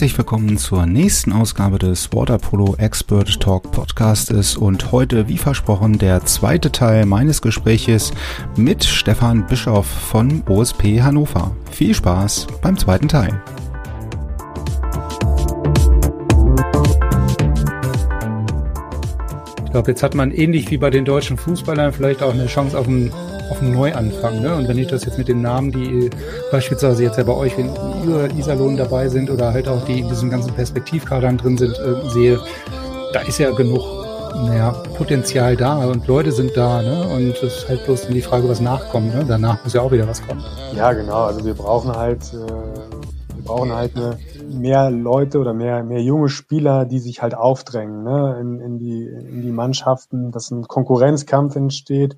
Herzlich willkommen zur nächsten Ausgabe des Waterpolo Expert Talk Podcastes und heute, wie versprochen, der zweite Teil meines Gespräches mit Stefan Bischoff von OSP Hannover. Viel Spaß beim zweiten Teil. Ich glaube, jetzt hat man ähnlich wie bei den deutschen Fußballern vielleicht auch eine Chance auf einen auf einen Neuanfang. Ne? Und wenn ich das jetzt mit den Namen, die beispielsweise jetzt ja bei euch, wenn Iserlohn dabei sind oder halt auch die in diesen ganzen Perspektivkadern drin sind, äh, sehe, da ist ja genug naja, Potenzial da und Leute sind da, ne? Und es ist halt bloß die Frage, was nachkommt, ne? Danach muss ja auch wieder was kommen. Ja, genau. Also wir brauchen halt, äh, wir brauchen halt eine, mehr Leute oder mehr, mehr junge Spieler, die sich halt aufdrängen, ne? In, in die, in die Mannschaften, dass ein Konkurrenzkampf entsteht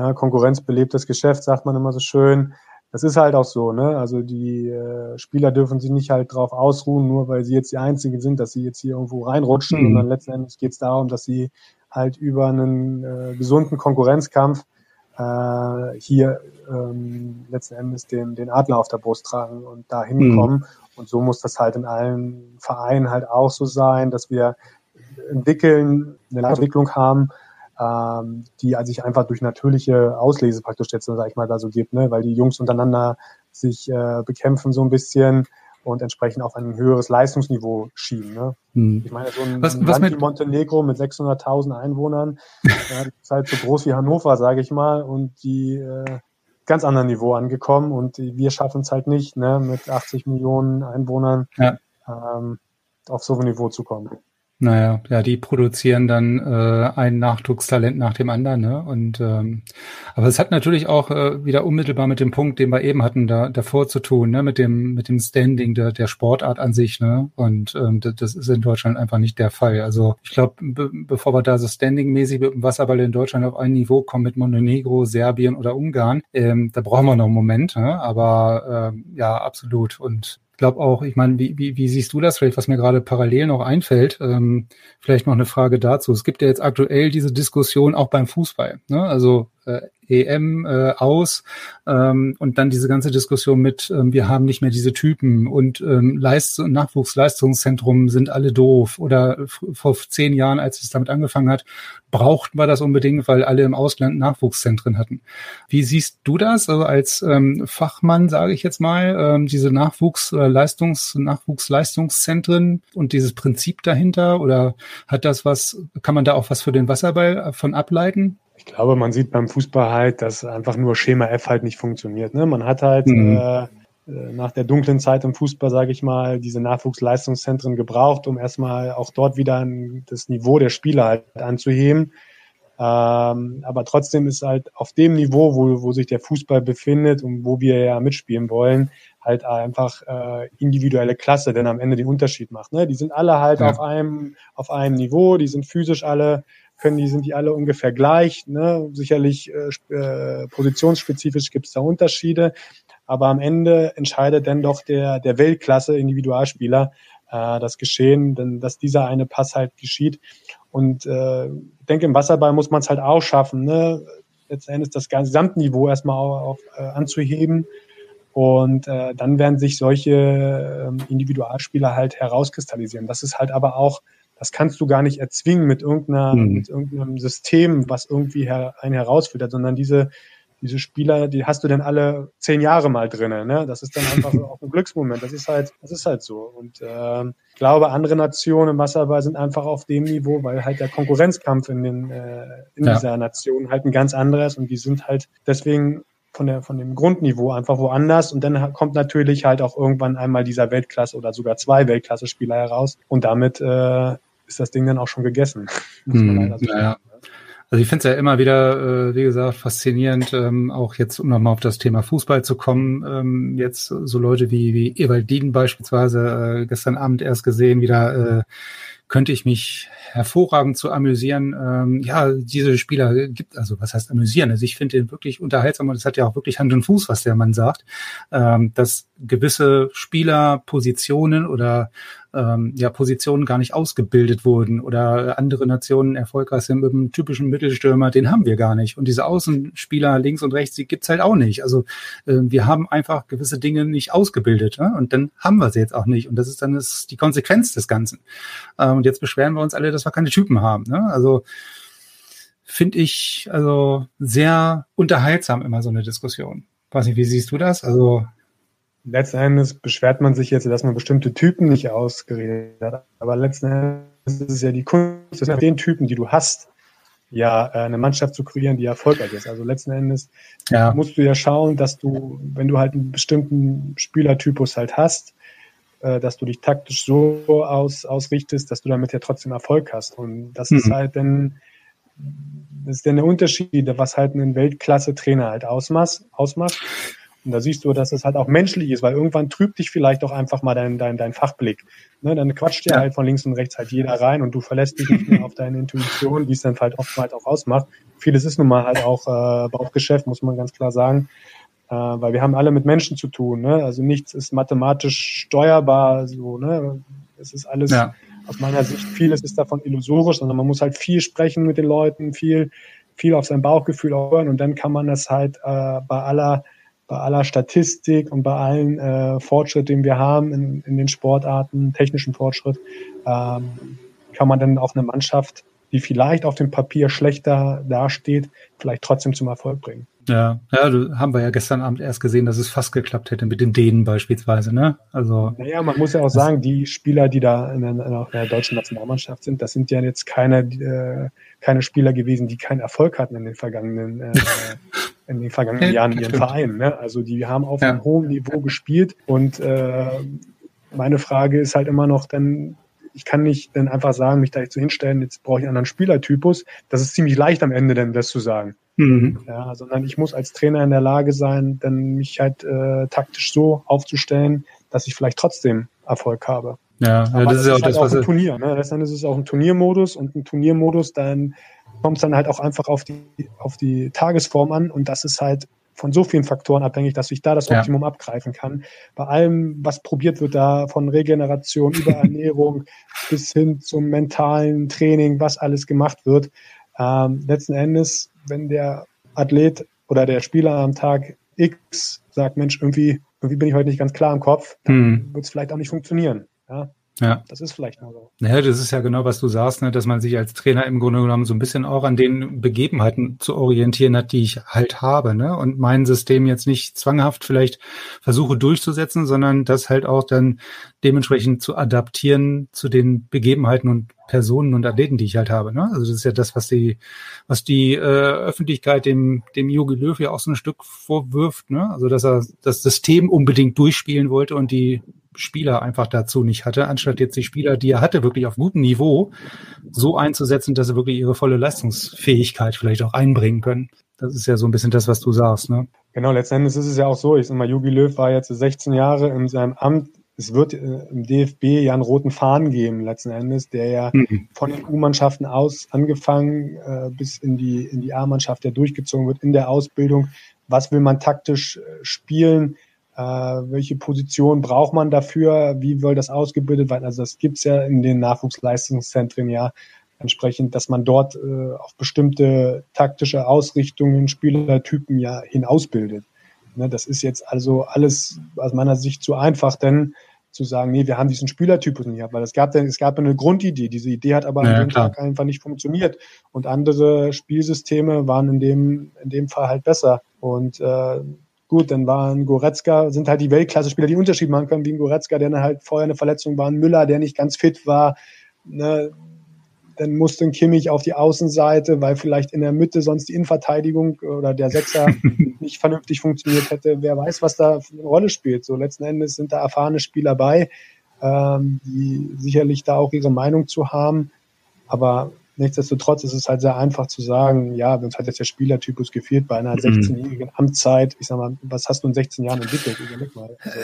ja, Konkurrenz belebt das Geschäft, sagt man immer so schön. Das ist halt auch so, ne? Also die äh, Spieler dürfen sich nicht halt drauf ausruhen, nur weil sie jetzt die Einzigen sind, dass sie jetzt hier irgendwo reinrutschen, mhm. sondern letztendlich geht es darum, dass sie halt über einen äh, gesunden Konkurrenzkampf äh, hier ähm, letzten Endes den, den Adler auf der Brust tragen und da hinkommen. Mhm. Und so muss das halt in allen Vereinen halt auch so sein, dass wir entwickeln, eine Entwicklung haben, ähm, die sich einfach durch natürliche Auslese praktisch jetzt, sag ich mal, da so gibt, ne? weil die Jungs untereinander sich äh, bekämpfen so ein bisschen und entsprechend auf ein höheres Leistungsniveau schieben. Ne? Hm. Ich meine, so ein, was, was Land wie Montenegro mit 600.000 Einwohnern ja, ist halt so groß wie Hannover, sage ich mal, und die äh, ganz anderen Niveau angekommen und wir schaffen es halt nicht, ne, mit 80 Millionen Einwohnern ja. ähm, auf so ein Niveau zu kommen. Naja, ja, die produzieren dann äh, ein Nachwuchstalent nach dem anderen, ne? Und ähm, aber es hat natürlich auch äh, wieder unmittelbar mit dem Punkt, den wir eben hatten, da davor zu tun, ne? Mit dem mit dem Standing der, der Sportart an sich, ne? Und ähm, das, das ist in Deutschland einfach nicht der Fall. Also ich glaube, be bevor wir da so standingmäßig mit dem Wasserball in Deutschland auf ein Niveau kommen mit Montenegro, Serbien oder Ungarn, ähm, da brauchen wir noch einen Moment, ne? Aber ähm, ja, absolut. Und glaube auch, ich meine, wie, wie, wie siehst du das vielleicht, was mir gerade parallel noch einfällt? Ähm, vielleicht noch eine Frage dazu. Es gibt ja jetzt aktuell diese Diskussion auch beim Fußball. Ne? Also EM äh, aus ähm, und dann diese ganze Diskussion mit, ähm, wir haben nicht mehr diese Typen und ähm, Leist Nachwuchsleistungszentrum sind alle doof oder vor zehn Jahren, als es damit angefangen hat, brauchten wir das unbedingt, weil alle im Ausland Nachwuchszentren hatten. Wie siehst du das also als ähm, Fachmann, sage ich jetzt mal, ähm, diese Nachwuchsleistungs Nachwuchsleistungszentren und dieses Prinzip dahinter oder hat das was, kann man da auch was für den Wasserball von ableiten? Ich glaube, man sieht beim Fußball halt, dass einfach nur Schema F halt nicht funktioniert. Ne? Man hat halt mhm. äh, äh nach der dunklen Zeit im Fußball, sage ich mal, diese Nachwuchsleistungszentren gebraucht, um erstmal auch dort wieder das Niveau der Spieler halt anzuheben. Ähm, aber trotzdem ist halt auf dem Niveau, wo, wo sich der Fußball befindet und wo wir ja mitspielen wollen, halt einfach äh, individuelle Klasse, denn am Ende den Unterschied macht. Ne? Die sind alle halt ja. auf einem auf einem Niveau, die sind physisch alle können die, sind die alle ungefähr gleich. Ne? Sicherlich äh, äh, positionsspezifisch gibt es da Unterschiede, aber am Ende entscheidet dann doch der, der Weltklasse Individualspieler äh, das Geschehen, denn dass dieser eine Pass halt geschieht. Und äh, ich denke, im Wasserball muss man es halt auch schaffen, ne? letztendlich das Gesamtniveau erstmal auf, äh, anzuheben. Und äh, dann werden sich solche äh, Individualspieler halt herauskristallisieren. Das ist halt aber auch das kannst du gar nicht erzwingen mit irgendeiner, mhm. mit irgendeinem System, was irgendwie her, einen herausfiltert, sondern diese, diese Spieler, die hast du dann alle zehn Jahre mal drinnen. Ne? Das ist dann einfach auch ein Glücksmoment. Das ist halt, das ist halt so. Und äh, ich glaube, andere Nationen im Wasserball sind einfach auf dem Niveau, weil halt der Konkurrenzkampf in den äh, in ja. dieser Nation halt ein ganz anderes und die sind halt deswegen von der von dem Grundniveau einfach woanders und dann kommt natürlich halt auch irgendwann einmal dieser Weltklasse oder sogar zwei Weltklasse-Spieler heraus und damit äh, ist das Ding dann auch schon gegessen. Hm, naja. Also ich finde es ja immer wieder, äh, wie gesagt, faszinierend, ähm, auch jetzt, um nochmal auf das Thema Fußball zu kommen, ähm, jetzt so Leute wie, wie Ewald Dieden beispielsweise, äh, gestern Abend erst gesehen, wieder äh, könnte ich mich hervorragend zu amüsieren. Ähm, ja, diese Spieler gibt, also was heißt amüsieren? Also ich finde den wirklich unterhaltsam und es hat ja auch wirklich Hand und Fuß, was der Mann sagt, ähm, dass gewisse Spieler Positionen oder ähm, ja, Positionen gar nicht ausgebildet wurden oder andere Nationen erfolgreich sind mit einem typischen Mittelstürmer, den haben wir gar nicht. Und diese Außenspieler links und rechts, die gibt's halt auch nicht. Also äh, wir haben einfach gewisse Dinge nicht ausgebildet ne? und dann haben wir sie jetzt auch nicht. Und das ist dann das, die Konsequenz des Ganzen. Ähm, und jetzt beschweren wir uns alle, dass wir keine Typen haben. Ne? Also finde ich also sehr unterhaltsam immer so eine Diskussion. Weiß nicht, wie siehst du das? Also letzten Endes beschwert man sich jetzt, dass man bestimmte Typen nicht ausgeredet hat. Aber letzten Endes ist es ja die Kunst, mit den Typen, die du hast, ja, äh, eine Mannschaft zu kreieren, die erfolgreich ist. Also letzten Endes ja. musst du ja schauen, dass du, wenn du halt einen bestimmten Spielertypus halt hast, äh, dass du dich taktisch so aus, ausrichtest, dass du damit ja trotzdem Erfolg hast. Und das mhm. ist halt dann, das ist dann der Unterschied, was halt einen Weltklasse-Trainer halt ausmacht, ausmacht. Und da siehst du, dass es halt auch menschlich ist, weil irgendwann trübt dich vielleicht auch einfach mal dein, dein, dein Fachblick. Ne, dann quatscht dir ja. halt von links und rechts halt jeder rein und du verlässt dich nicht mehr auf deine Intuition, wie es dann halt oftmals auch ausmacht. Vieles ist nun mal halt auch äh, Bauchgeschäft, muss man ganz klar sagen. Äh, weil wir haben alle mit Menschen zu tun. Ne? Also nichts ist mathematisch steuerbar. So, ne? Es ist alles ja. aus meiner Sicht, vieles ist davon illusorisch, sondern man muss halt viel sprechen mit den Leuten, viel, viel auf sein Bauchgefühl hören und dann kann man das halt äh, bei aller bei aller Statistik und bei allen äh, Fortschritt, den wir haben in, in den Sportarten, technischen Fortschritt, ähm, kann man dann auch eine Mannschaft, die vielleicht auf dem Papier schlechter dasteht, vielleicht trotzdem zum Erfolg bringen. Ja, ja, haben wir ja gestern Abend erst gesehen, dass es fast geklappt hätte mit den Dänen beispielsweise, ne? Also. Naja, man muss ja auch sagen, die Spieler, die da in der, in der deutschen Nationalmannschaft sind, das sind ja jetzt keine, äh, keine Spieler gewesen, die keinen Erfolg hatten in den vergangenen, äh, in den vergangenen Jahren in ihren Vereinen. Ne? Also die haben auf ja. einem hohen Niveau gespielt und äh, meine Frage ist halt immer noch dann, ich kann nicht dann einfach sagen, mich da jetzt so hinstellen, jetzt brauche ich einen anderen Spielertypus. Das ist ziemlich leicht am Ende dann das zu sagen. Mhm. Ja, sondern ich muss als Trainer in der Lage sein, dann mich halt äh, taktisch so aufzustellen, dass ich vielleicht trotzdem Erfolg habe. Ja, ja das, das, ist ja auch halt was ein Turnier. Ne? Letztendlich ist es auch ein Turniermodus und ein Turniermodus, dann kommt es dann halt auch einfach auf die, auf die Tagesform an und das ist halt von so vielen Faktoren abhängig, dass ich da das Optimum ja. abgreifen kann. Bei allem, was probiert wird da, von Regeneration über Ernährung bis hin zum mentalen Training, was alles gemacht wird. Ähm, letzten Endes, wenn der Athlet oder der Spieler am Tag X sagt, Mensch, irgendwie, irgendwie bin ich heute nicht ganz klar im Kopf, dann hm. wird es vielleicht auch nicht funktionieren. Ja? Ja. Das ist vielleicht mal so. Ja, das ist ja genau, was du sagst, ne, dass man sich als Trainer im Grunde genommen so ein bisschen auch an den Begebenheiten zu orientieren hat, die ich halt habe, ne? Und mein System jetzt nicht zwanghaft vielleicht versuche durchzusetzen, sondern das halt auch dann dementsprechend zu adaptieren zu den Begebenheiten und Personen und Athleten, die ich halt habe. Ne? Also das ist ja das, was die, was die äh, Öffentlichkeit dem, dem Jogi Löw ja auch so ein Stück vorwirft. Ne? Also dass er das System unbedingt durchspielen wollte und die Spieler einfach dazu nicht hatte, anstatt jetzt die Spieler, die er hatte, wirklich auf gutem Niveau so einzusetzen, dass sie wirklich ihre volle Leistungsfähigkeit vielleicht auch einbringen können. Das ist ja so ein bisschen das, was du sagst, ne? Genau, letztendlich ist es ja auch so. Ich sag mal, Jogi Löw war jetzt 16 Jahre in seinem Amt. Es wird äh, im DFB ja einen roten Faden geben, letzten Endes, der ja mhm. von den U-Mannschaften aus angefangen äh, bis in die, in die A-Mannschaft, der durchgezogen wird in der Ausbildung. Was will man taktisch äh, spielen? Äh, welche Position braucht man dafür? Wie soll das ausgebildet werden? Also das gibt's ja in den Nachwuchsleistungszentren ja entsprechend, dass man dort äh, auf bestimmte taktische Ausrichtungen, Spielertypen ja hinausbildet. Ne, das ist jetzt also alles aus meiner Sicht zu einfach, denn zu sagen, nee, wir haben diesen Spielertypus nicht gehabt, weil es gab, es gab eine Grundidee. Diese Idee hat aber ja, an dem Tag einfach nicht funktioniert. Und andere Spielsysteme waren in dem, in dem Fall halt besser. Und äh, Gut, dann waren Goretzka, sind halt die Weltklasse-Spieler, die einen Unterschied machen können, wie ein Goretzka, der dann halt vorher eine Verletzung war, ein Müller, der nicht ganz fit war. Ne? Dann musste ein Kimmich auf die Außenseite, weil vielleicht in der Mitte sonst die Innenverteidigung oder der Sechser nicht vernünftig funktioniert hätte. Wer weiß, was da eine Rolle spielt. So letzten Endes sind da erfahrene Spieler bei, ähm, die sicherlich da auch ihre Meinung zu haben. Aber nichtsdestotrotz ist es halt sehr einfach zu sagen, ja, uns hat jetzt der Spielertypus gefehlt bei einer 16-jährigen mhm. Amtszeit. Ich sag mal, was hast du in 16 Jahren entwickelt? Überleg mal. Also,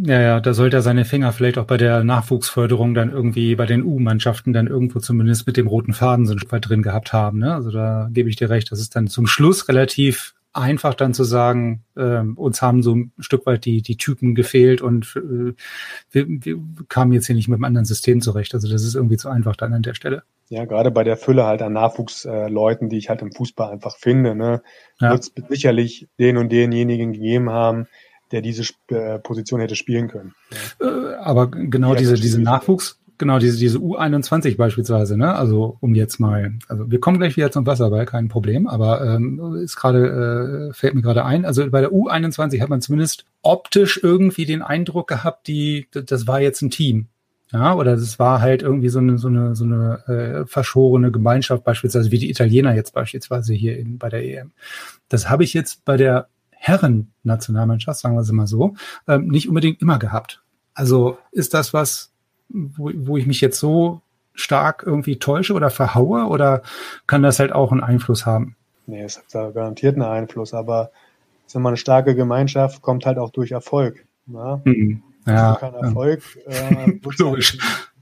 ja, ja, da sollte er seine Finger vielleicht auch bei der Nachwuchsförderung dann irgendwie bei den U-Mannschaften dann irgendwo zumindest mit dem roten Faden so ein Stück weit drin gehabt haben. Ne? Also da gebe ich dir recht, das ist dann zum Schluss relativ einfach dann zu sagen, äh, uns haben so ein Stück weit die, die Typen gefehlt und äh, wir, wir kamen jetzt hier nicht mit einem anderen System zurecht. Also das ist irgendwie zu einfach dann an der Stelle. Ja, gerade bei der Fülle halt an Nachwuchsleuten, äh, die ich halt im Fußball einfach finde, ne, ja. wird es sicherlich den und denjenigen gegeben haben, der diese äh, Position hätte spielen können. Äh, aber genau diese, diese Nachwuchs, genau, diese, diese U21 beispielsweise, ne? Also um jetzt mal, also wir kommen gleich wieder zum Wasserball, kein Problem, aber ähm, ist gerade, äh, fällt mir gerade ein, also bei der U21 hat man zumindest optisch irgendwie den Eindruck gehabt, die, das war jetzt ein Team. Ja, oder das war halt irgendwie so eine, so eine, so eine äh, verschorene Gemeinschaft, beispielsweise wie die Italiener jetzt beispielsweise hier in, bei der EM. Das habe ich jetzt bei der Herren-Nationalmannschaft, sagen wir es mal so, ähm, nicht unbedingt immer gehabt. Also ist das was, wo, wo ich mich jetzt so stark irgendwie täusche oder verhaue oder kann das halt auch einen Einfluss haben? Nee, es hat da garantiert einen Einfluss, aber so eine starke Gemeinschaft kommt halt auch durch Erfolg. Ne? Mhm. Ja, kein Erfolg äh,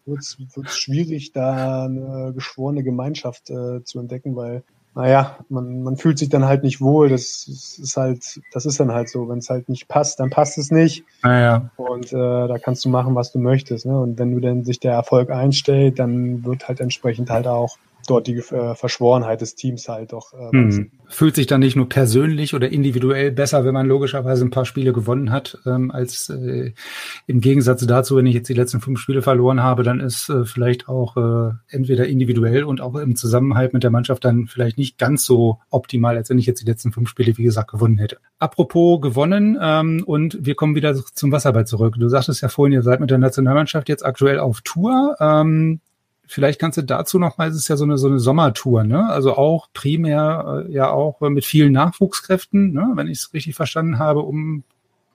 wird es schwierig, da eine geschworene Gemeinschaft äh, zu entdecken, weil naja, man, man fühlt sich dann halt nicht wohl. Das ist halt, das ist dann halt so. Wenn es halt nicht passt, dann passt es nicht. Naja. Und äh, da kannst du machen, was du möchtest. Ne? Und wenn du dann sich der Erfolg einstellt, dann wird halt entsprechend halt auch dort die äh, Verschworenheit des Teams halt doch. Äh, hm. Fühlt sich dann nicht nur persönlich oder individuell besser, wenn man logischerweise ein paar Spiele gewonnen hat, ähm, als äh, im Gegensatz dazu, wenn ich jetzt die letzten fünf Spiele verloren habe, dann ist äh, vielleicht auch äh, entweder individuell und auch im Zusammenhalt mit der Mannschaft dann vielleicht nicht ganz so optimal, als wenn ich jetzt die letzten fünf Spiele, wie gesagt, gewonnen hätte. Apropos gewonnen ähm, und wir kommen wieder zum Wasserball zurück. Du sagtest ja vorhin, ihr seid mit der Nationalmannschaft jetzt aktuell auf Tour. Ähm, Vielleicht kannst du dazu noch mal, es ist ja so eine, so eine Sommertour, ne? Also auch primär äh, ja auch mit vielen Nachwuchskräften, ne? wenn ich es richtig verstanden habe, um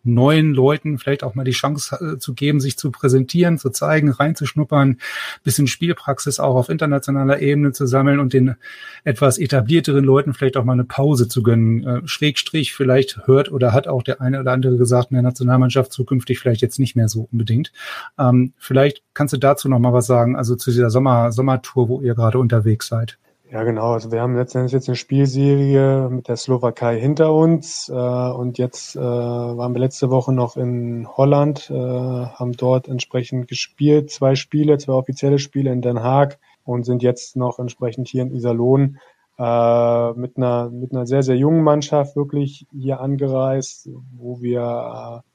neuen Leuten vielleicht auch mal die Chance äh, zu geben, sich zu präsentieren, zu zeigen, reinzuschnuppern, bisschen Spielpraxis auch auf internationaler Ebene zu sammeln und den etwas etablierteren Leuten vielleicht auch mal eine Pause zu gönnen. Äh, Schrägstrich, vielleicht hört oder hat auch der eine oder andere gesagt in der Nationalmannschaft zukünftig vielleicht jetzt nicht mehr so unbedingt. Ähm, vielleicht kannst du dazu noch mal was sagen, also zu dieser Sommer, Sommertour, wo ihr gerade unterwegs seid. Ja, genau. Also wir haben letztendlich jetzt eine Spielserie mit der Slowakei hinter uns äh, und jetzt äh, waren wir letzte Woche noch in Holland, äh, haben dort entsprechend gespielt, zwei Spiele, zwei offizielle Spiele in Den Haag und sind jetzt noch entsprechend hier in Iserlohn äh, mit einer mit einer sehr sehr jungen Mannschaft wirklich hier angereist, wo wir äh,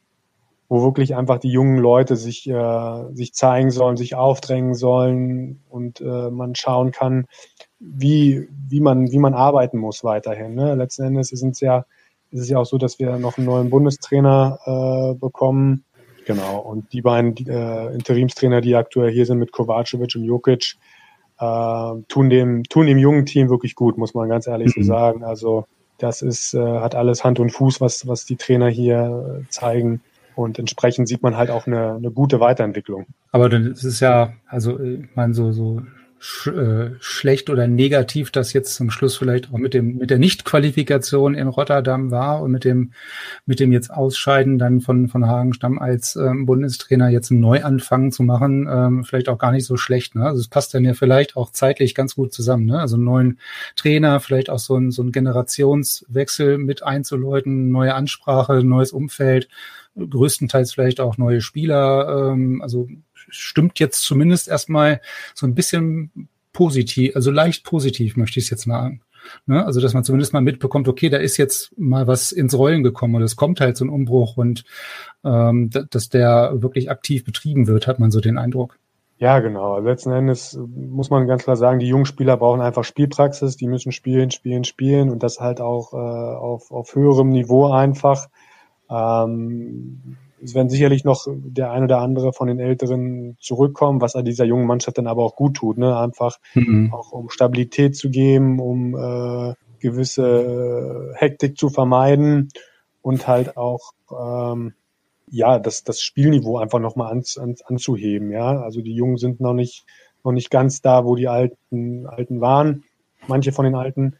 wo wirklich einfach die jungen Leute sich, äh, sich zeigen sollen, sich aufdrängen sollen und äh, man schauen kann, wie, wie, man, wie man arbeiten muss weiterhin. Ne? Letzten Endes ist es ja, ist es ja auch so, dass wir noch einen neuen Bundestrainer äh, bekommen. Genau, und die beiden äh, Interimstrainer, die aktuell hier sind mit Kovacevic und Jokic, äh, tun, dem, tun dem jungen Team wirklich gut, muss man ganz ehrlich mhm. so sagen. Also das ist, äh, hat alles Hand und Fuß, was, was die Trainer hier äh, zeigen. Und entsprechend sieht man halt auch eine, eine gute Weiterentwicklung. Aber dann ist es ja, also ich meine, so, so sch äh, schlecht oder negativ das jetzt zum Schluss vielleicht auch mit dem mit der Nichtqualifikation in Rotterdam war und mit dem mit dem jetzt Ausscheiden dann von von Hagenstamm als ähm, Bundestrainer jetzt einen Neuanfang zu machen, ähm, vielleicht auch gar nicht so schlecht. Ne? Also es passt dann ja vielleicht auch zeitlich ganz gut zusammen. Ne? Also einen neuen Trainer, vielleicht auch so ein so ein Generationswechsel mit einzuläuten, neue Ansprache, neues Umfeld größtenteils vielleicht auch neue Spieler. Ähm, also stimmt jetzt zumindest erstmal so ein bisschen positiv, also leicht positiv möchte ich es jetzt mal Ne? Also, dass man zumindest mal mitbekommt, okay, da ist jetzt mal was ins Rollen gekommen oder es kommt halt so ein Umbruch und ähm, dass der wirklich aktiv betrieben wird, hat man so den Eindruck. Ja, genau. Letzten Endes muss man ganz klar sagen, die jungen Spieler brauchen einfach Spielpraxis, die müssen spielen, spielen, spielen und das halt auch äh, auf, auf höherem Niveau einfach. Ähm, es werden sicherlich noch der ein oder andere von den Älteren zurückkommen, was dieser jungen Mannschaft dann aber auch gut tut, ne? Einfach mhm. auch um Stabilität zu geben, um äh, gewisse Hektik zu vermeiden und halt auch ähm, ja das das Spielniveau einfach nochmal an, an, anzuheben, ja. Also die Jungen sind noch nicht noch nicht ganz da, wo die alten, alten waren, manche von den alten.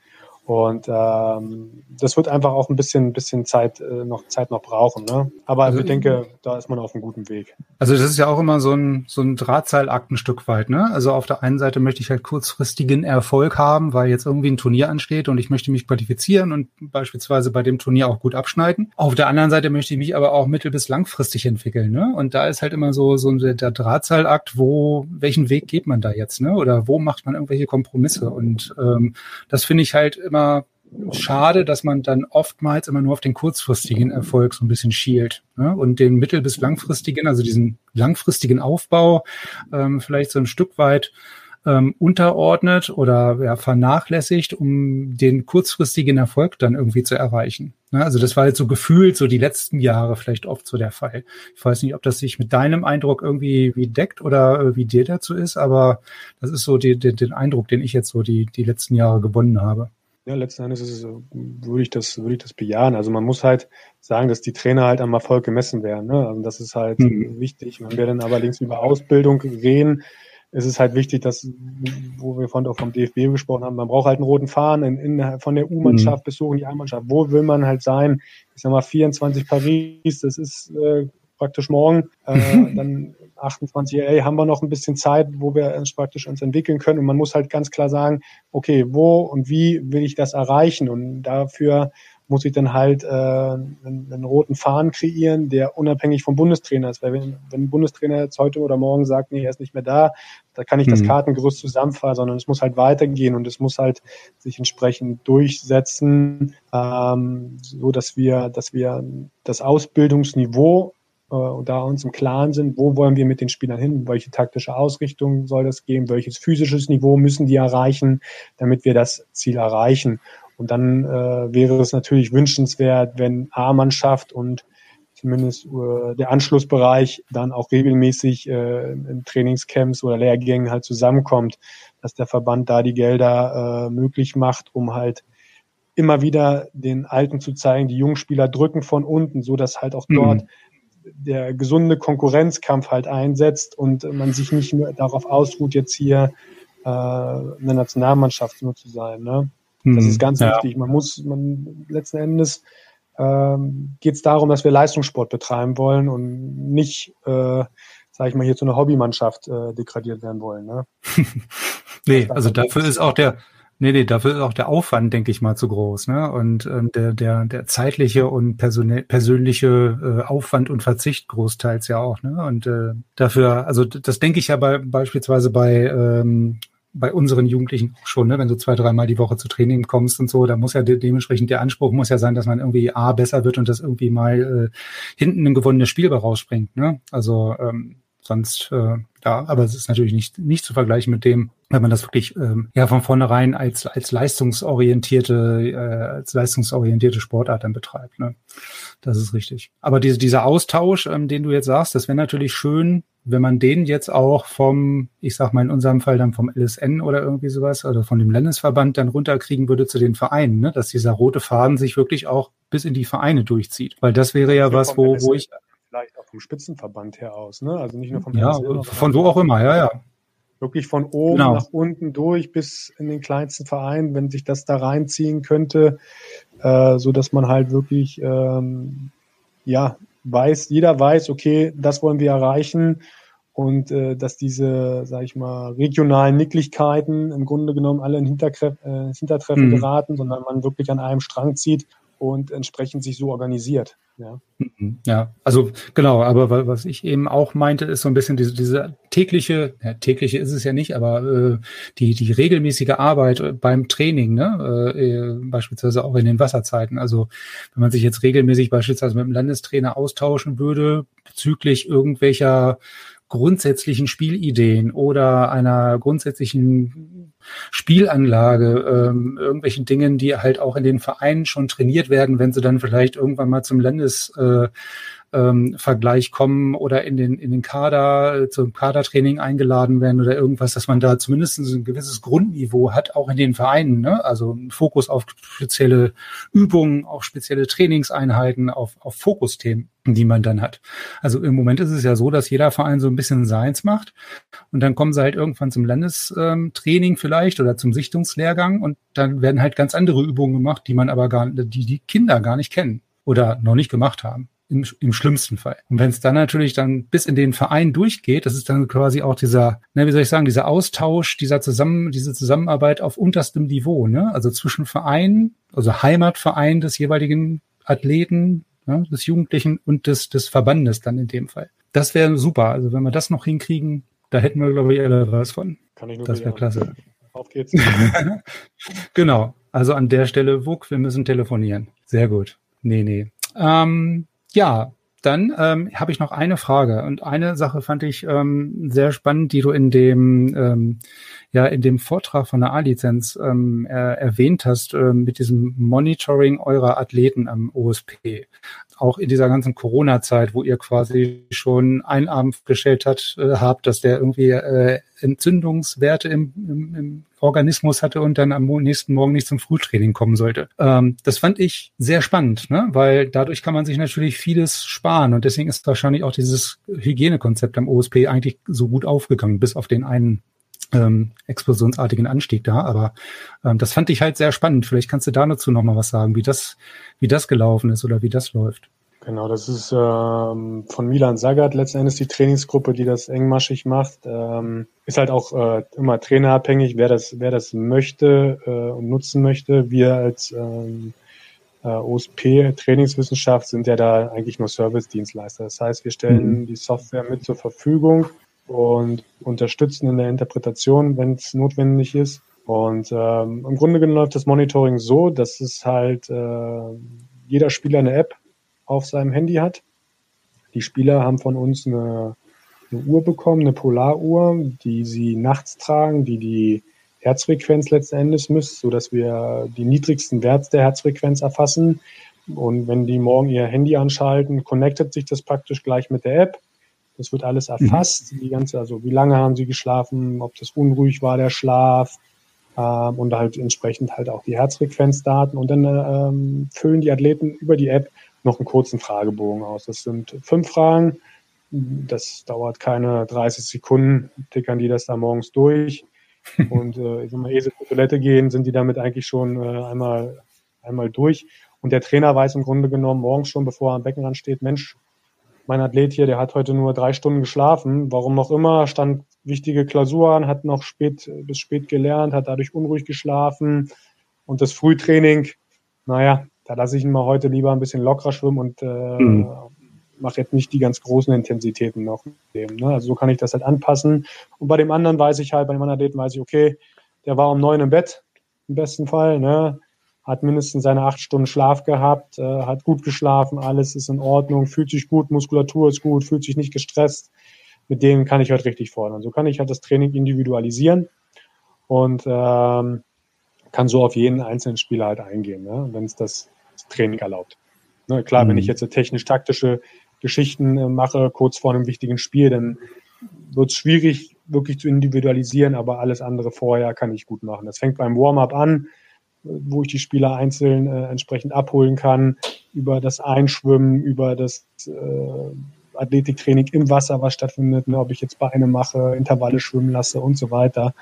Und ähm, das wird einfach auch ein bisschen, bisschen Zeit, äh, noch Zeit noch brauchen. Ne? Aber also, ich denke, da ist man auf einem guten Weg. Also das ist ja auch immer so ein, so ein Drahtseilakt ein Stück weit. Ne? Also auf der einen Seite möchte ich halt kurzfristigen Erfolg haben, weil jetzt irgendwie ein Turnier ansteht und ich möchte mich qualifizieren und beispielsweise bei dem Turnier auch gut abschneiden. Auf der anderen Seite möchte ich mich aber auch mittel- bis langfristig entwickeln. Ne? Und da ist halt immer so, so der, der Drahtseilakt, wo, welchen Weg geht man da jetzt? Ne? Oder wo macht man irgendwelche Kompromisse? Und ähm, das finde ich halt immer immer schade, dass man dann oftmals immer nur auf den kurzfristigen Erfolg so ein bisschen schielt ne? und den mittel- bis langfristigen, also diesen langfristigen Aufbau ähm, vielleicht so ein Stück weit ähm, unterordnet oder ja, vernachlässigt, um den kurzfristigen Erfolg dann irgendwie zu erreichen. Ne? Also das war jetzt so gefühlt so die letzten Jahre vielleicht oft so der Fall. Ich weiß nicht, ob das sich mit deinem Eindruck irgendwie wie deckt oder äh, wie dir dazu ist, aber das ist so die, die, den Eindruck, den ich jetzt so die, die letzten Jahre gewonnen habe. Ja, letzten Endes ist es, würde ich das, würde ich das bejahen. Also man muss halt sagen, dass die Trainer halt am Erfolg gemessen werden. Ne? Also das ist halt mhm. wichtig. Wenn wir dann aber links über Ausbildung reden, ist es halt wichtig, dass, wo wir von vom DFB gesprochen haben, man braucht halt einen roten Faden in, in, von der U-Mannschaft mhm. bis hoch in die A-Mannschaft. Wo will man halt sein? Ich sag mal 24 Paris, das ist äh, praktisch morgen. Äh, dann 28, ey, haben wir noch ein bisschen Zeit, wo wir uns praktisch uns entwickeln können. Und man muss halt ganz klar sagen, okay, wo und wie will ich das erreichen? Und dafür muss ich dann halt äh, einen, einen roten Faden kreieren, der unabhängig vom Bundestrainer ist. Weil wenn, wenn ein Bundestrainer jetzt heute oder morgen sagt, nee, er ist nicht mehr da, da kann ich das mhm. Kartengerüst zusammenfahren, sondern es muss halt weitergehen und es muss halt sich entsprechend durchsetzen, ähm, so dass wir, dass wir das Ausbildungsniveau äh, da uns im Klaren sind, wo wollen wir mit den Spielern hin, welche taktische Ausrichtung soll das geben, welches physisches Niveau müssen die erreichen, damit wir das Ziel erreichen. Und dann äh, wäre es natürlich wünschenswert, wenn A-Mannschaft und zumindest äh, der Anschlussbereich dann auch regelmäßig äh, in Trainingscamps oder Lehrgängen halt zusammenkommt, dass der Verband da die Gelder äh, möglich macht, um halt immer wieder den Alten zu zeigen, die jungen Spieler drücken von unten, so dass halt auch dort mhm der gesunde Konkurrenzkampf halt einsetzt und man sich nicht nur darauf ausruht, jetzt hier äh, eine Nationalmannschaft nur zu sein. Ne? Das hm, ist ganz ja. wichtig. Man muss, man letzten Endes ähm, geht es darum, dass wir Leistungssport betreiben wollen und nicht, äh, sage ich mal, hier zu einer Hobbymannschaft äh, degradiert werden wollen. Ne? nee, also dafür ist auch der, Nee, nee, dafür ist auch der Aufwand, denke ich mal, zu groß. Ne? Und ähm, der, der, der zeitliche und persönliche äh, Aufwand und Verzicht großteils ja auch. Ne? Und äh, dafür, also das denke ich ja bei, beispielsweise bei, ähm, bei unseren Jugendlichen auch schon, ne? wenn du zwei, dreimal die Woche zu Training kommst und so, da muss ja de dementsprechend der Anspruch muss ja sein, dass man irgendwie A besser wird und das irgendwie mal äh, hinten ein gewonnenes Spiel rausspringt. Ne? Also ähm, sonst äh, ja, aber es ist natürlich nicht, nicht zu vergleichen mit dem, wenn man das wirklich ähm, ja von vornherein als, als leistungsorientierte, äh, als leistungsorientierte Sportart dann betreibt. Ne? Das ist richtig. Aber diese, dieser Austausch, ähm, den du jetzt sagst, das wäre natürlich schön, wenn man den jetzt auch vom, ich sag mal in unserem Fall dann vom LSN oder irgendwie sowas, oder von dem Landesverband dann runterkriegen würde zu den Vereinen, ne? dass dieser rote Faden sich wirklich auch bis in die Vereine durchzieht. Weil das wäre ja was, wo, wo ich vielleicht auch vom Spitzenverband her aus, ne? Also nicht nur vom Ja, LSL, von wo auch immer, ja, ja. Wirklich von oben genau. nach unten durch bis in den kleinsten Verein, wenn sich das da reinziehen könnte, äh, so dass man halt wirklich ähm, ja weiß, jeder weiß, okay, das wollen wir erreichen und äh, dass diese, sag ich mal, regionalen Nicklichkeiten im Grunde genommen alle in Hintertreff, äh, Hintertreffen mhm. geraten, sondern man wirklich an einem Strang zieht und entsprechend sich so organisiert. Ja. Mhm. ja, also genau, aber was ich eben auch meinte, ist so ein bisschen diese, diese tägliche, ja, tägliche ist es ja nicht, aber äh, die, die regelmäßige Arbeit beim Training, ne? Äh, beispielsweise auch in den Wasserzeiten. Also wenn man sich jetzt regelmäßig beispielsweise mit dem Landestrainer austauschen würde bezüglich irgendwelcher grundsätzlichen Spielideen oder einer grundsätzlichen Spielanlage, ähm, irgendwelchen Dingen, die halt auch in den Vereinen schon trainiert werden, wenn sie dann vielleicht irgendwann mal zum Landes, äh, ähm, Vergleich kommen oder in den, in den Kader, äh, zum Kadertraining eingeladen werden oder irgendwas, dass man da zumindest ein gewisses Grundniveau hat, auch in den Vereinen. Ne? Also ein Fokus auf spezielle Übungen, auf spezielle Trainingseinheiten, auf, auf Fokusthemen die man dann hat. Also im Moment ist es ja so, dass jeder Verein so ein bisschen seins macht und dann kommen sie halt irgendwann zum Landestraining vielleicht oder zum Sichtungslehrgang und dann werden halt ganz andere Übungen gemacht, die man aber gar, die die Kinder gar nicht kennen oder noch nicht gemacht haben. Im, im schlimmsten Fall. Und wenn es dann natürlich dann bis in den Verein durchgeht, das ist dann quasi auch dieser, ne, wie soll ich sagen, dieser Austausch, dieser zusammen, diese Zusammenarbeit auf unterstem Niveau, ne? Also zwischen Vereinen, also Heimatverein des jeweiligen Athleten, ne, des Jugendlichen und des, des Verbandes dann in dem Fall. Das wäre super. Also wenn wir das noch hinkriegen, da hätten wir, glaube ich, alle was von. Kann ich nur das wäre klasse. Auf geht's. genau. Also an der Stelle, Wuck, wir müssen telefonieren. Sehr gut. Nee, nee. Ähm, ja, dann ähm, habe ich noch eine Frage. Und eine Sache fand ich ähm, sehr spannend, die du in dem ähm, ja in dem Vortrag von der A-Lizenz ähm, er, erwähnt hast äh, mit diesem Monitoring eurer Athleten am OSP auch in dieser ganzen Corona-Zeit, wo ihr quasi schon einen Abend gestellt hat, äh, habt, dass der irgendwie äh, Entzündungswerte im, im, im Organismus hatte und dann am nächsten Morgen nicht zum Frühtraining kommen sollte. Ähm, das fand ich sehr spannend, ne? weil dadurch kann man sich natürlich vieles sparen und deswegen ist wahrscheinlich auch dieses Hygienekonzept am OSP eigentlich so gut aufgegangen, bis auf den einen ähm, explosionsartigen Anstieg da. Aber ähm, das fand ich halt sehr spannend. Vielleicht kannst du da dazu noch mal was sagen, wie das, wie das gelaufen ist oder wie das läuft. Genau, das ist ähm, von Milan Sagat letzten Endes die Trainingsgruppe, die das engmaschig macht. Ähm, ist halt auch äh, immer trainerabhängig, wer das, wer das möchte äh, und nutzen möchte. Wir als ähm, äh, OSP Trainingswissenschaft sind ja da eigentlich nur Service-Dienstleister. Das heißt, wir stellen mhm. die Software mit zur Verfügung und unterstützen in der Interpretation, wenn es notwendig ist. Und ähm, im Grunde genommen läuft das Monitoring so, dass es halt äh, jeder Spieler eine App auf seinem Handy hat. Die Spieler haben von uns eine, eine Uhr bekommen, eine Polaruhr, die sie nachts tragen, die die Herzfrequenz letzten Endes misst, so dass wir die niedrigsten Werte der Herzfrequenz erfassen. Und wenn die morgen ihr Handy anschalten, connectet sich das praktisch gleich mit der App das wird alles mhm. erfasst, mhm. die ganze, also wie lange haben sie geschlafen, ob das unruhig war, der Schlaf, ähm, und halt entsprechend halt auch die Herzfrequenzdaten. Und dann ähm, füllen die Athleten über die App noch einen kurzen Fragebogen aus. Das sind fünf Fragen. Das dauert keine 30 Sekunden, tickern die das da morgens durch. Und äh, sag mal, ehe sie zur Toilette gehen, sind die damit eigentlich schon äh, einmal, einmal durch. Und der Trainer weiß im Grunde genommen morgens schon, bevor er am Beckenrand steht, Mensch, mein Athlet hier, der hat heute nur drei Stunden geschlafen, warum auch immer, stand wichtige Klausuren, hat noch spät bis spät gelernt, hat dadurch unruhig geschlafen und das Frühtraining, naja, da lasse ich ihn mal heute lieber ein bisschen lockerer schwimmen und äh, mhm. mache jetzt nicht die ganz großen Intensitäten noch. Dem, ne? Also so kann ich das halt anpassen. Und bei dem anderen weiß ich halt, bei dem anderen Athleten weiß ich, okay, der war um neun im Bett, im besten Fall, ne? hat mindestens seine acht Stunden Schlaf gehabt, äh, hat gut geschlafen, alles ist in Ordnung, fühlt sich gut, Muskulatur ist gut, fühlt sich nicht gestresst. Mit dem kann ich halt richtig fordern. So kann ich halt das Training individualisieren und ähm, kann so auf jeden einzelnen Spieler halt eingehen, ne, wenn es das Training erlaubt. Ne, klar, mhm. wenn ich jetzt technisch-taktische Geschichten äh, mache, kurz vor einem wichtigen Spiel, dann wird es schwierig, wirklich zu individualisieren, aber alles andere vorher kann ich gut machen. Das fängt beim Warm-up an, wo ich die Spieler einzeln äh, entsprechend abholen kann, über das Einschwimmen, über das äh, Athletiktraining im Wasser, was stattfindet, ne, ob ich jetzt Beine mache, Intervalle schwimmen lasse und so weiter.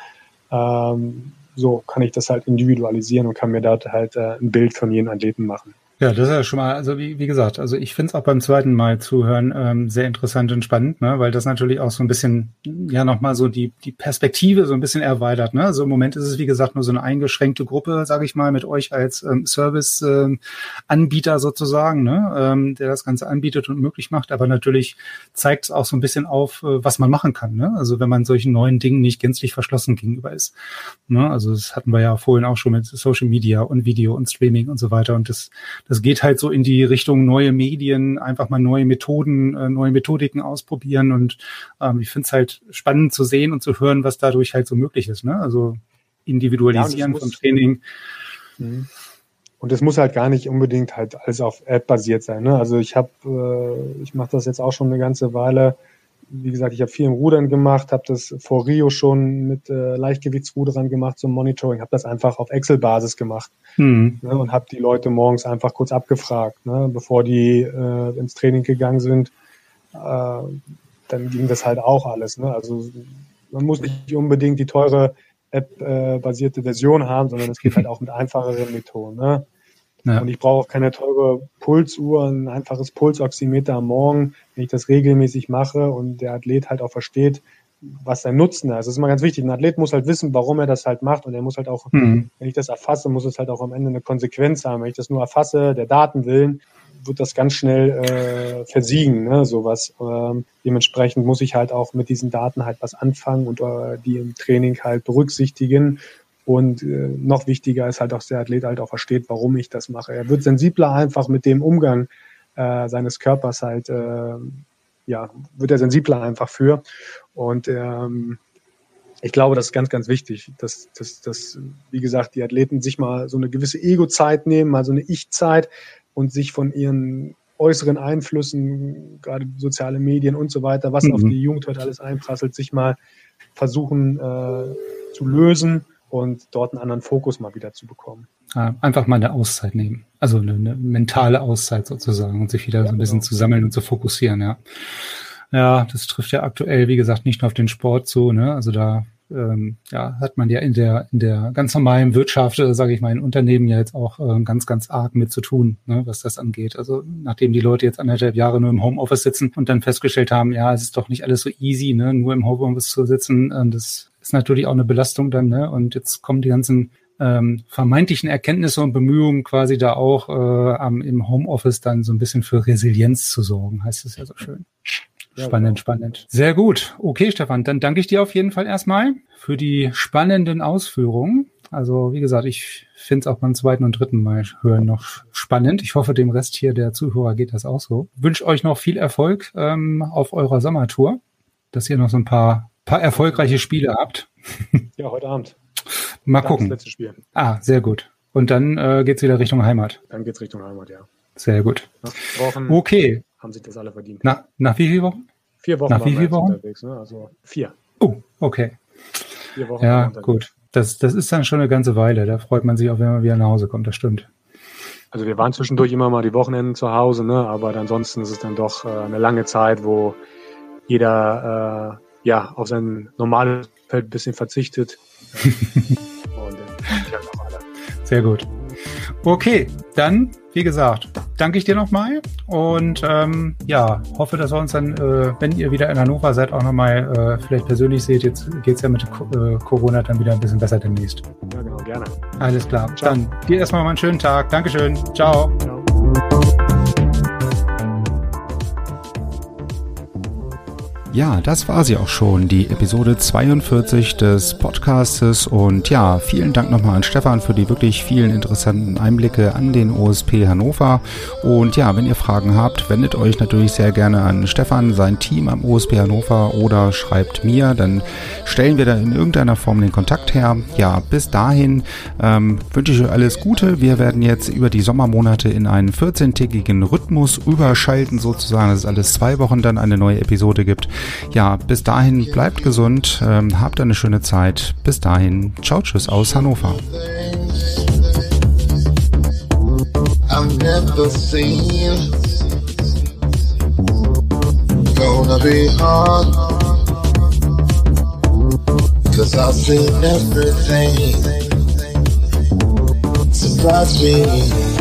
Ähm, so kann ich das halt individualisieren und kann mir dort halt äh, ein Bild von jedem Athleten machen. Ja, das ist ja schon mal, also wie, wie gesagt, also ich finde es auch beim zweiten Mal zuhören ähm, sehr interessant und spannend, ne? weil das natürlich auch so ein bisschen, ja, nochmal so die, die Perspektive so ein bisschen erweitert. Ne? Also im Moment ist es, wie gesagt, nur so eine eingeschränkte Gruppe, sage ich mal, mit euch als ähm, Service-Anbieter ähm, sozusagen, ne? ähm, der das Ganze anbietet und möglich macht, aber natürlich zeigt es auch so ein bisschen auf, äh, was man machen kann. Ne? Also wenn man solchen neuen Dingen nicht gänzlich verschlossen gegenüber ist. Ne? Also das hatten wir ja vorhin auch schon mit Social Media und Video und Streaming und so weiter und das das geht halt so in die Richtung neue Medien, einfach mal neue Methoden, äh, neue Methodiken ausprobieren und ähm, ich finde es halt spannend zu sehen und zu hören, was dadurch halt so möglich ist. Ne? Also Individualisieren ja, von Training. Mhm. Und das muss halt gar nicht unbedingt halt alles auf App basiert sein. Ne? Also ich habe, äh, ich mache das jetzt auch schon eine ganze Weile. Wie gesagt, ich habe viel im Rudern gemacht, habe das vor Rio schon mit äh, Leichtgewichtsruderern gemacht zum Monitoring, habe das einfach auf Excel-Basis gemacht mhm. ne? und habe die Leute morgens einfach kurz abgefragt, ne? bevor die äh, ins Training gegangen sind. Äh, dann ging das halt auch alles. Ne? Also man muss nicht unbedingt die teure App-basierte Version haben, sondern es geht halt auch mit einfacheren Methoden. Ne? Ja. Und ich brauche auch keine teure Pulsuhr, ein einfaches Pulsoximeter am Morgen, wenn ich das regelmäßig mache und der Athlet halt auch versteht, was sein Nutzen ist. Das ist immer ganz wichtig. Ein Athlet muss halt wissen, warum er das halt macht und er muss halt auch, mhm. wenn ich das erfasse, muss es halt auch am Ende eine Konsequenz haben. Wenn ich das nur erfasse, der Daten willen, wird das ganz schnell äh, versiegen, ne, sowas. Ähm, dementsprechend muss ich halt auch mit diesen Daten halt was anfangen und äh, die im Training halt berücksichtigen und äh, noch wichtiger ist halt auch, dass der Athlet halt auch versteht, warum ich das mache. Er wird sensibler einfach mit dem Umgang äh, seines Körpers halt, äh, ja, wird er sensibler einfach für. Und ähm, ich glaube, das ist ganz, ganz wichtig, dass, dass, dass, wie gesagt, die Athleten sich mal so eine gewisse Ego-Zeit nehmen, mal so eine Ich-Zeit und sich von ihren äußeren Einflüssen, gerade soziale Medien und so weiter, was mhm. auf die Jugend heute alles einprasselt, sich mal versuchen äh, zu lösen und dort einen anderen Fokus mal wieder zu bekommen. Einfach mal eine Auszeit nehmen. Also eine, eine mentale Auszeit sozusagen und sich wieder ja, so ein bisschen genau. zu sammeln und zu fokussieren, ja. Ja, das trifft ja aktuell, wie gesagt, nicht nur auf den Sport zu, ne? Also da ähm, ja, hat man ja in der in der ganz normalen Wirtschaft, äh, sage ich mal, in Unternehmen ja jetzt auch äh, ganz ganz arg mit zu tun, ne, was das angeht. Also nachdem die Leute jetzt anderthalb Jahre nur im Homeoffice sitzen und dann festgestellt haben, ja, es ist doch nicht alles so easy, ne, nur im Homeoffice zu sitzen, äh, das ist natürlich auch eine Belastung dann, ne? Und jetzt kommen die ganzen ähm, vermeintlichen Erkenntnisse und Bemühungen quasi da auch äh, am, im Homeoffice dann so ein bisschen für Resilienz zu sorgen, heißt es ja so schön. Spannend, spannend. Sehr gut. Okay, Stefan, dann danke ich dir auf jeden Fall erstmal für die spannenden Ausführungen. Also wie gesagt, ich finde es auch beim zweiten und dritten Mal hören noch spannend. Ich hoffe, dem Rest hier der Zuhörer geht das auch so. Wünsche euch noch viel Erfolg ähm, auf eurer Sommertour, dass ihr noch so ein paar paar erfolgreiche Spiele habt. Ja, heute Abend. Mal das gucken. Das letzte Spiel. Ah, sehr gut. Und dann äh, geht's wieder Richtung Heimat. Dann geht's Richtung Heimat, ja. Sehr gut. Nach Wochen okay. haben sich das alle verdient. Na, nach wie vielen Wochen? Vier Wochen. Nach wie vielen Wochen? Unterwegs, ne? Also vier. Oh, okay. Vier Wochen. Ja, gut. Das, das ist dann schon eine ganze Weile. Da freut man sich auch, wenn man wieder nach Hause kommt. Das stimmt. Also wir waren zwischendurch immer mal die Wochenenden zu Hause, ne? aber ansonsten ist es dann doch äh, eine lange Zeit, wo jeder äh, ja, auf sein normales Feld ein bisschen verzichtet. Und äh, auch alle. Sehr gut. Okay, dann, wie gesagt, danke ich dir nochmal und ähm, ja, hoffe, dass wir uns dann, äh, wenn ihr wieder in Hannover seid, auch nochmal äh, vielleicht persönlich seht. Jetzt geht's ja mit äh, Corona dann wieder ein bisschen besser demnächst. Ja, genau, gerne. Alles klar. Ciao. Dann dir erstmal mal einen schönen Tag. Dankeschön. Ciao. Ciao. Ja, das war sie auch schon, die Episode 42 des Podcastes. Und ja, vielen Dank nochmal an Stefan für die wirklich vielen interessanten Einblicke an den OSP Hannover. Und ja, wenn ihr Fragen habt, wendet euch natürlich sehr gerne an Stefan, sein Team am OSP Hannover oder schreibt mir, dann stellen wir da in irgendeiner Form den Kontakt her. Ja, bis dahin ähm, wünsche ich euch alles Gute. Wir werden jetzt über die Sommermonate in einen 14-tägigen Rhythmus überschalten sozusagen, dass es alles zwei Wochen dann eine neue Episode gibt. Ja, bis dahin bleibt gesund, ähm, habt eine schöne Zeit. Bis dahin, ciao, tschüss aus Hannover. Gonna be hard Cause I've seen everything Surprise me